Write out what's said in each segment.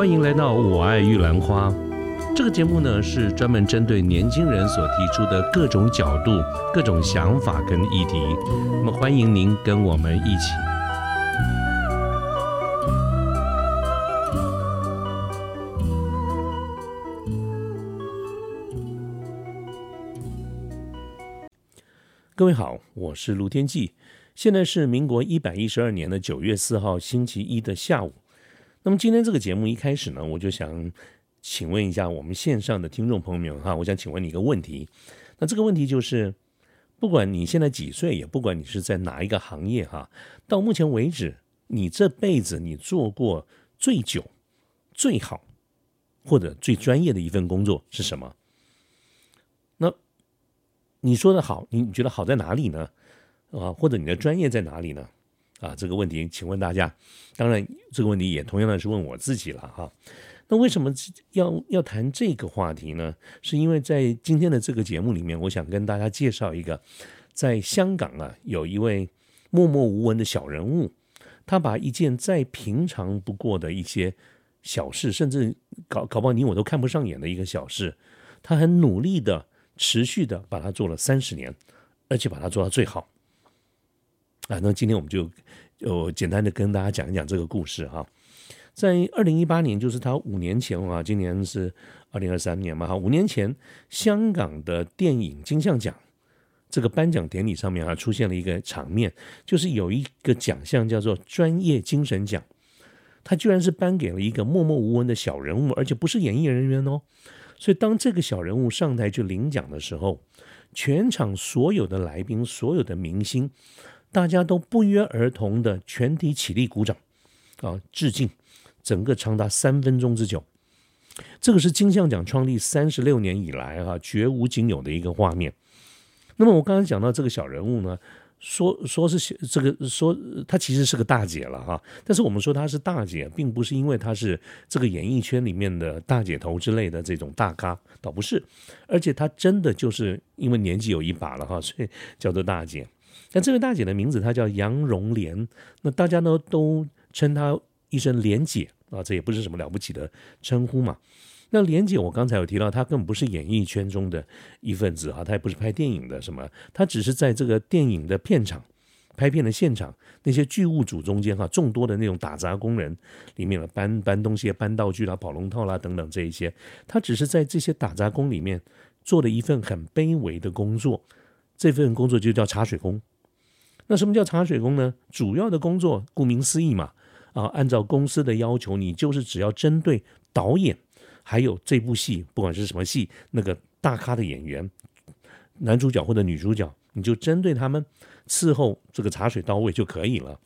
欢迎来到《我爱玉兰花》这个节目呢，是专门针对年轻人所提出的各种角度、各种想法跟议题。那么，欢迎您跟我们一起。各位好，我是卢天记，现在是民国一百一十二年的九月四号星期一的下午。那么今天这个节目一开始呢，我就想请问一下我们线上的听众朋友们哈，我想请问你一个问题。那这个问题就是，不管你现在几岁，也不管你是在哪一个行业哈，到目前为止，你这辈子你做过最久、最好或者最专业的一份工作是什么？那你说的好，你觉得好在哪里呢？啊，或者你的专业在哪里呢？啊，这个问题，请问大家，当然这个问题也同样的是问我自己了哈。那为什么要要谈这个话题呢？是因为在今天的这个节目里面，我想跟大家介绍一个，在香港啊，有一位默默无闻的小人物，他把一件再平常不过的一些小事，甚至搞搞不好你我都看不上眼的一个小事，他很努力的、持续的把它做了三十年，而且把它做到最好。啊，那今天我们就就简单的跟大家讲一讲这个故事哈。在二零一八年，就是他五年前啊，今年是二零二三年嘛哈，五年前香港的电影金像奖这个颁奖典礼上面啊，出现了一个场面，就是有一个奖项叫做专业精神奖，他居然是颁给了一个默默无闻的小人物，而且不是演艺人员哦。所以当这个小人物上台去领奖的时候，全场所有的来宾，所有的明星。大家都不约而同的全体起立鼓掌，啊，致敬，整个长达三分钟之久。这个是金像奖创立三十六年以来哈绝无仅有的一个画面。那么我刚才讲到这个小人物呢，说说是这个说她其实是个大姐了哈，但是我们说她是大姐，并不是因为她是这个演艺圈里面的大姐头之类的这种大咖，倒不是，而且她真的就是因为年纪有一把了哈，所以叫做大姐。那这位大姐的名字她叫杨荣莲，那大家呢都称她一声莲姐啊，这也不是什么了不起的称呼嘛。那莲姐，我刚才有提到，她根本不是演艺圈中的一份子啊，她也不是拍电影的什么，她只是在这个电影的片场、拍片的现场那些剧务组中间哈，众多的那种打杂工人里面了搬搬东西、搬道具啦、跑龙套啦等等这一些，她只是在这些打杂工里面做了一份很卑微的工作，这份工作就叫茶水工。那什么叫茶水工呢？主要的工作，顾名思义嘛，啊，按照公司的要求，你就是只要针对导演，还有这部戏，不管是什么戏，那个大咖的演员，男主角或者女主角，你就针对他们伺候这个茶水到位就可以了。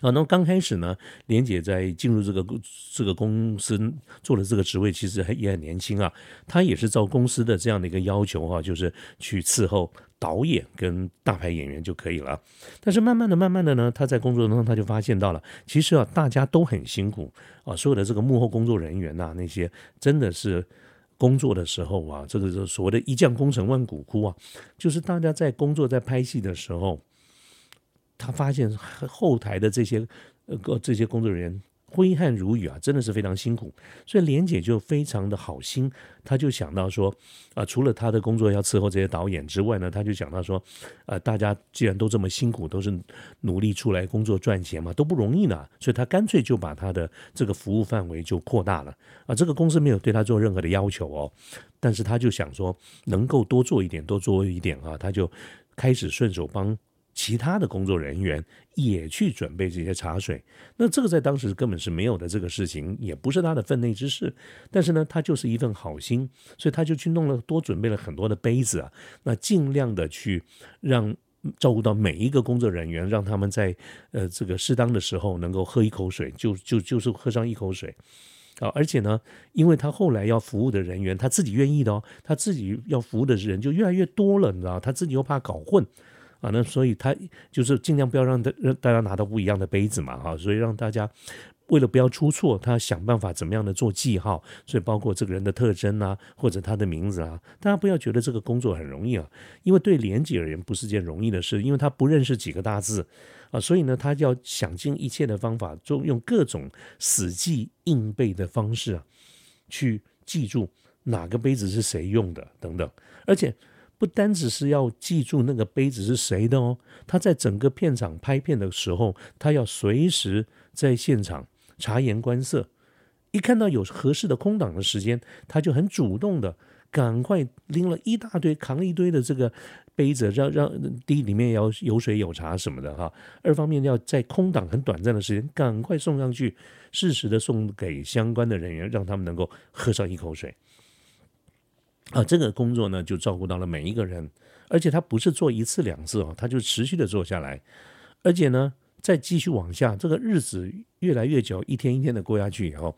啊，那么刚开始呢，莲姐在进入这个这个公司做的这个职位，其实还也很年轻啊。她也是照公司的这样的一个要求哈，就是去伺候导演跟大牌演员就可以了。但是慢慢的、慢慢的呢，她在工作当中她就发现到了，其实啊，大家都很辛苦啊，所有的这个幕后工作人员呐，那些真的是工作的时候啊，这个是所谓的一将功成万骨枯啊，就是大家在工作在拍戏的时候。他发现后台的这些呃这些工作人员挥汗如雨啊，真的是非常辛苦，所以莲姐就非常的好心，她就想到说啊，除了她的工作要伺候这些导演之外呢，她就想到说，呃，大家既然都这么辛苦，都是努力出来工作赚钱嘛，都不容易呢，所以她干脆就把她的这个服务范围就扩大了啊。这个公司没有对她做任何的要求哦，但是她就想说能够多做一点，多做一点啊，她就开始顺手帮。其他的工作人员也去准备这些茶水，那这个在当时根本是没有的这个事情，也不是他的分内之事。但是呢，他就是一份好心，所以他就去弄了，多准备了很多的杯子啊，那尽量的去让照顾到每一个工作人员，让他们在呃这个适当的时候能够喝一口水，就就就是喝上一口水啊。而且呢，因为他后来要服务的人员，他自己愿意的哦，他自己要服务的人就越来越多了，你知道，他自己又怕搞混。啊，那所以他就是尽量不要让大让大家拿到不一样的杯子嘛，哈，所以让大家为了不要出错，他想办法怎么样的做记号，所以包括这个人的特征啊，或者他的名字啊，大家不要觉得这个工作很容易啊，因为对连姐而言不是件容易的事，因为他不认识几个大字啊，所以呢，他要想尽一切的方法，就用各种死记硬背的方式啊，去记住哪个杯子是谁用的等等，而且。不单只是要记住那个杯子是谁的哦，他在整个片场拍片的时候，他要随时在现场察言观色，一看到有合适的空档的时间，他就很主动的赶快拎了一大堆、扛一堆的这个杯子，让让第一里面要有水有茶什么的哈，二方面要在空档很短暂的时间赶快送上去，适时的送给相关的人员，让他们能够喝上一口水。啊，这个工作呢，就照顾到了每一个人，而且他不是做一次两次哦，他就持续的做下来，而且呢，再继续往下，这个日子越来越久，一天一天的过下去以后，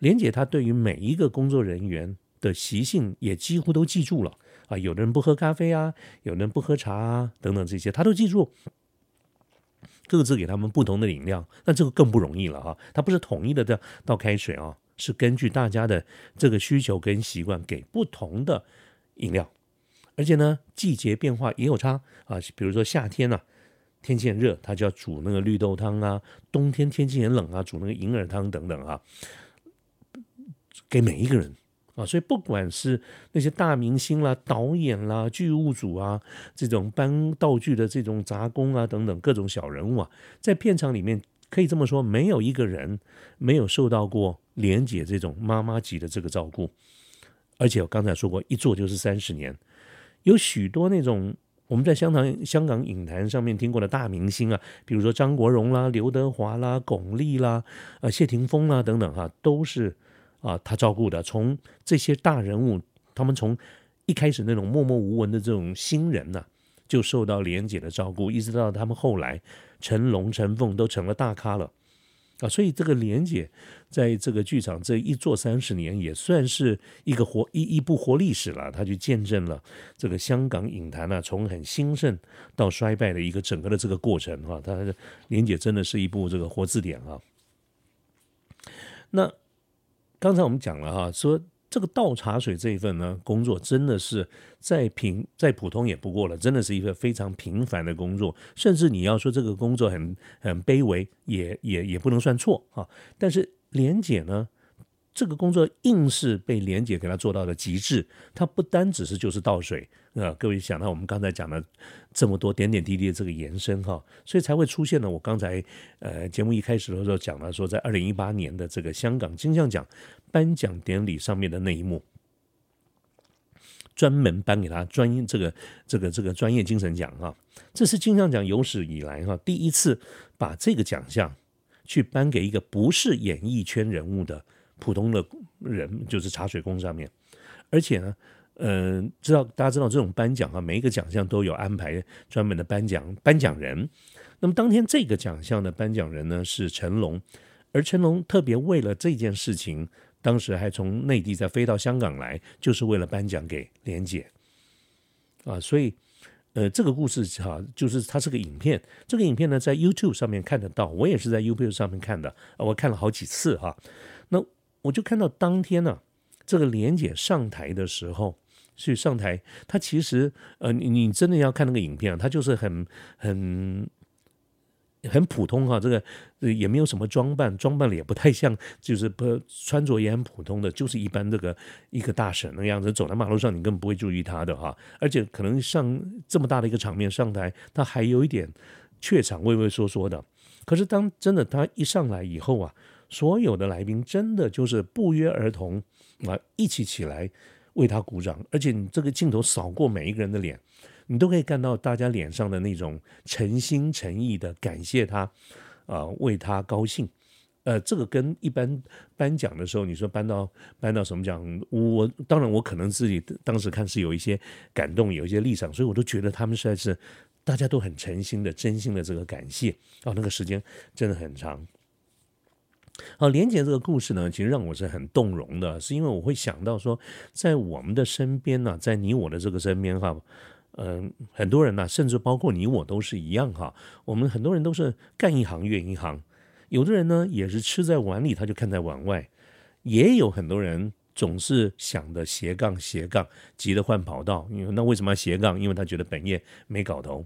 莲姐她对于每一个工作人员的习性也几乎都记住了啊，有的人不喝咖啡啊，有的人不喝茶啊，等等这些，他都记住，各自给他们不同的饮料，那这个更不容易了哈，他不是统一的倒倒开水啊。是根据大家的这个需求跟习惯给不同的饮料，而且呢，季节变化也有差啊。比如说夏天呢，天气很热，他就要煮那个绿豆汤啊；冬天天气很冷啊，煮那个银耳汤等等啊。给每一个人啊，所以不管是那些大明星啦、导演啦、剧务组啊，这种搬道具的这种杂工啊等等各种小人物啊，在片场里面。可以这么说，没有一个人没有受到过莲姐这种妈妈级的这个照顾，而且我刚才说过，一做就是三十年，有许多那种我们在香港香港影坛上面听过的大明星啊，比如说张国荣啦、刘德华啦、巩俐啦、呃谢霆锋啦等等哈，都是啊他照顾的。从这些大人物，他们从一开始那种默默无闻的这种新人呢。就受到莲姐的照顾，一直到他们后来，成龙、陈凤都成了大咖了啊！所以这个莲姐在这个剧场这一做三十年，也算是一个活一一部活历史了。他就见证了这个香港影坛啊，从很兴盛到衰败的一个整个的这个过程哈。他莲姐真的是一部这个活字典啊。那刚才我们讲了哈，说。这个倒茶水这一份呢工作，真的是再平再普通也不过了，真的是一个非常平凡的工作。甚至你要说这个工作很很卑微，也也也不能算错哈。但是莲姐呢？这个工作硬是被莲姐给他做到了极致，他不单只是就是倒水啊，各位想到我们刚才讲的这么多点点滴滴的这个延伸哈，所以才会出现了我刚才呃节目一开始的时候讲了说，在二零一八年的这个香港金像奖颁奖典礼上面的那一幕，专门颁给他专业这个这个这个专业精神奖哈，这是金像奖有史以来哈第一次把这个奖项去颁给一个不是演艺圈人物的。普通的人就是茶水工上面，而且呢，嗯，知道大家知道这种颁奖啊，每一个奖项都有安排专门的颁奖颁奖人。那么当天这个奖项的颁奖人呢是成龙，而成龙特别为了这件事情，当时还从内地再飞到香港来，就是为了颁奖给莲姐啊。所以，呃，这个故事哈，就是它是个影片，这个影片呢在 YouTube 上面看得到，我也是在 YouTube 上面看的，我看了好几次哈。那我就看到当天呢，这个莲姐上台的时候，去上台，她其实呃，你你真的要看那个影片啊，她就是很很很普通哈，这个也没有什么装扮，装扮的也不太像，就是不穿着也很普通的，就是一般这个一个大婶那样子走在马路上，你根本不会注意她的哈，而且可能上这么大的一个场面上台，她还有一点怯场，畏畏缩缩的。可是当真的她一上来以后啊。所有的来宾真的就是不约而同啊，一起起来为他鼓掌，而且你这个镜头扫过每一个人的脸，你都可以看到大家脸上的那种诚心诚意的感谢他，啊，为他高兴。呃，这个跟一般颁奖的时候，你说颁到颁到什么奖，我当然我可能自己当时看是有一些感动，有一些立场，所以我都觉得他们实在是大家都很诚心的、真心的这个感谢。哦，那个时间真的很长。好，连接这个故事呢，其实让我是很动容的，是因为我会想到说，在我们的身边呢，在你我的这个身边哈，嗯，很多人呢，甚至包括你我都是一样哈，我们很多人都是干一行怨一行，有的人呢也是吃在碗里，他就看在碗外，也有很多人总是想的斜杠斜杠，急着换跑道。因为那为什么要斜杠？因为他觉得本业没搞头。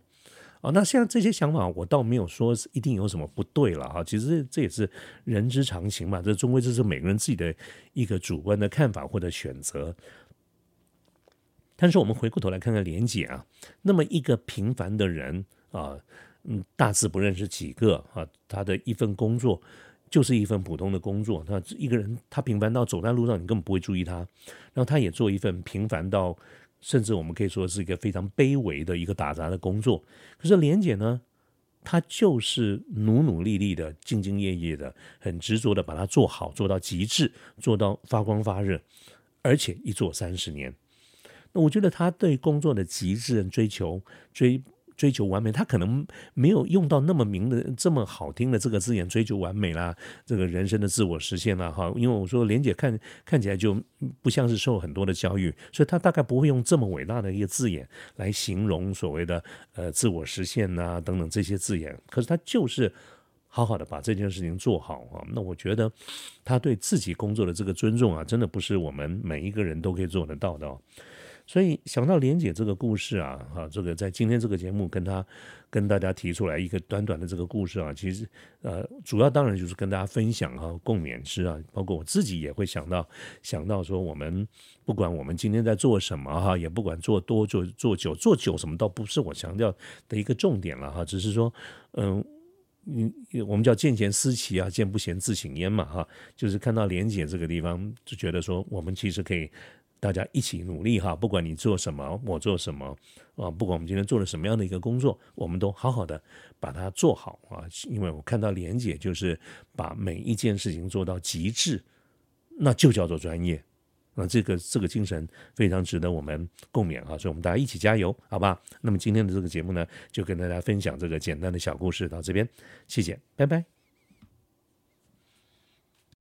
啊，那像这些想法，我倒没有说一定有什么不对了哈。其实这也是人之常情嘛，这终归这是每个人自己的一个主观的看法或者选择。但是我们回过头来看看连姐啊，那么一个平凡的人啊，嗯，大致不认识几个啊，他的一份工作就是一份普通的工作。那一个人，他平凡到走在路上，你根本不会注意他。然后他也做一份平凡到。甚至我们可以说是一个非常卑微的一个打杂的工作，可是莲姐呢，她就是努努力力的、兢兢业业的、很执着的把它做好，做到极致，做到发光发热，而且一做三十年。那我觉得他对工作的极致追求追。追求完美，他可能没有用到那么明的、这么好听的这个字眼，追求完美啦，这个人生的自我实现啦，哈。因为我说莲姐看看起来就不像是受很多的教育，所以她大概不会用这么伟大的一个字眼来形容所谓的呃自我实现呐等等这些字眼。可是她就是好好的把这件事情做好啊。那我觉得他对自己工作的这个尊重啊，真的不是我们每一个人都可以做得到的。所以想到莲姐这个故事啊，哈，这个在今天这个节目跟她跟大家提出来一个短短的这个故事啊，其实呃，主要当然就是跟大家分享啊，共勉之啊，包括我自己也会想到想到说，我们不管我们今天在做什么哈，也不管做多做做久做久什么，倒不是我强调的一个重点了哈，只是说，嗯，嗯，我们叫见贤思齐啊，见不贤自省焉嘛哈，就是看到莲姐这个地方，就觉得说，我们其实可以。大家一起努力哈，不管你做什么，我做什么啊，不管我们今天做了什么样的一个工作，我们都好好的把它做好啊。因为我看到莲姐就是把每一件事情做到极致，那就叫做专业。那这个这个精神非常值得我们共勉啊，所以我们大家一起加油，好吧？那么今天的这个节目呢，就跟大家分享这个简单的小故事到这边，谢谢，拜拜。